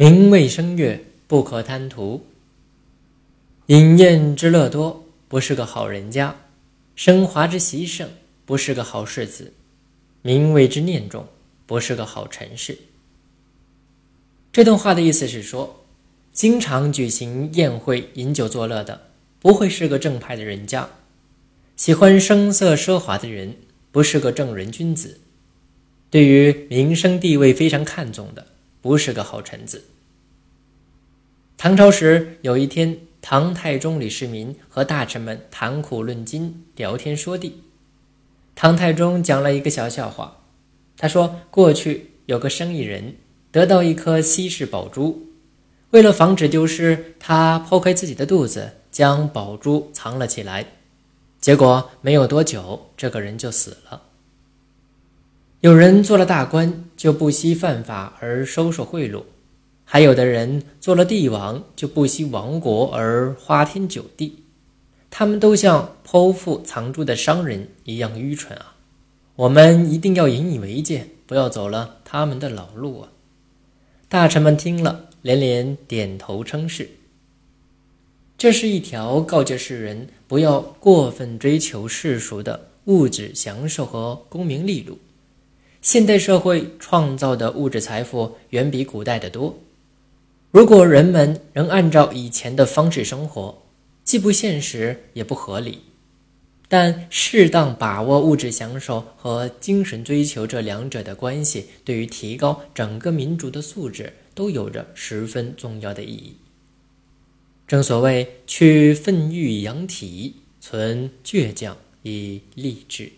名未声乐，不可贪图。饮宴之乐多，不是个好人家；升华之习盛，不是个好世子；名位之念重，不是个好臣士。这段话的意思是说，经常举行宴会、饮酒作乐的，不会是个正派的人家；喜欢声色奢华的人，不是个正人君子。对于名声地位非常看重的，不是个好臣子。唐朝时有一天，唐太宗李世民和大臣们谈苦论今，聊天说地。唐太宗讲了一个小笑话，他说：过去有个生意人得到一颗稀世宝珠，为了防止丢失，他剖开自己的肚子，将宝珠藏了起来。结果没有多久，这个人就死了。有人做了大官，就不惜犯法而收受贿赂；还有的人做了帝王，就不惜亡国而花天酒地。他们都像剖腹藏珠的商人一样愚蠢啊！我们一定要引以为戒，不要走了他们的老路啊！大臣们听了，连连点头称是。这是一条告诫世人不要过分追求世俗的物质享受和功名利禄。现代社会创造的物质财富远比古代的多。如果人们仍按照以前的方式生活，既不现实也不合理。但适当把握物质享受和精神追求这两者的关系，对于提高整个民族的素质都有着十分重要的意义。正所谓“去愤欲养体，存倔强以励志”。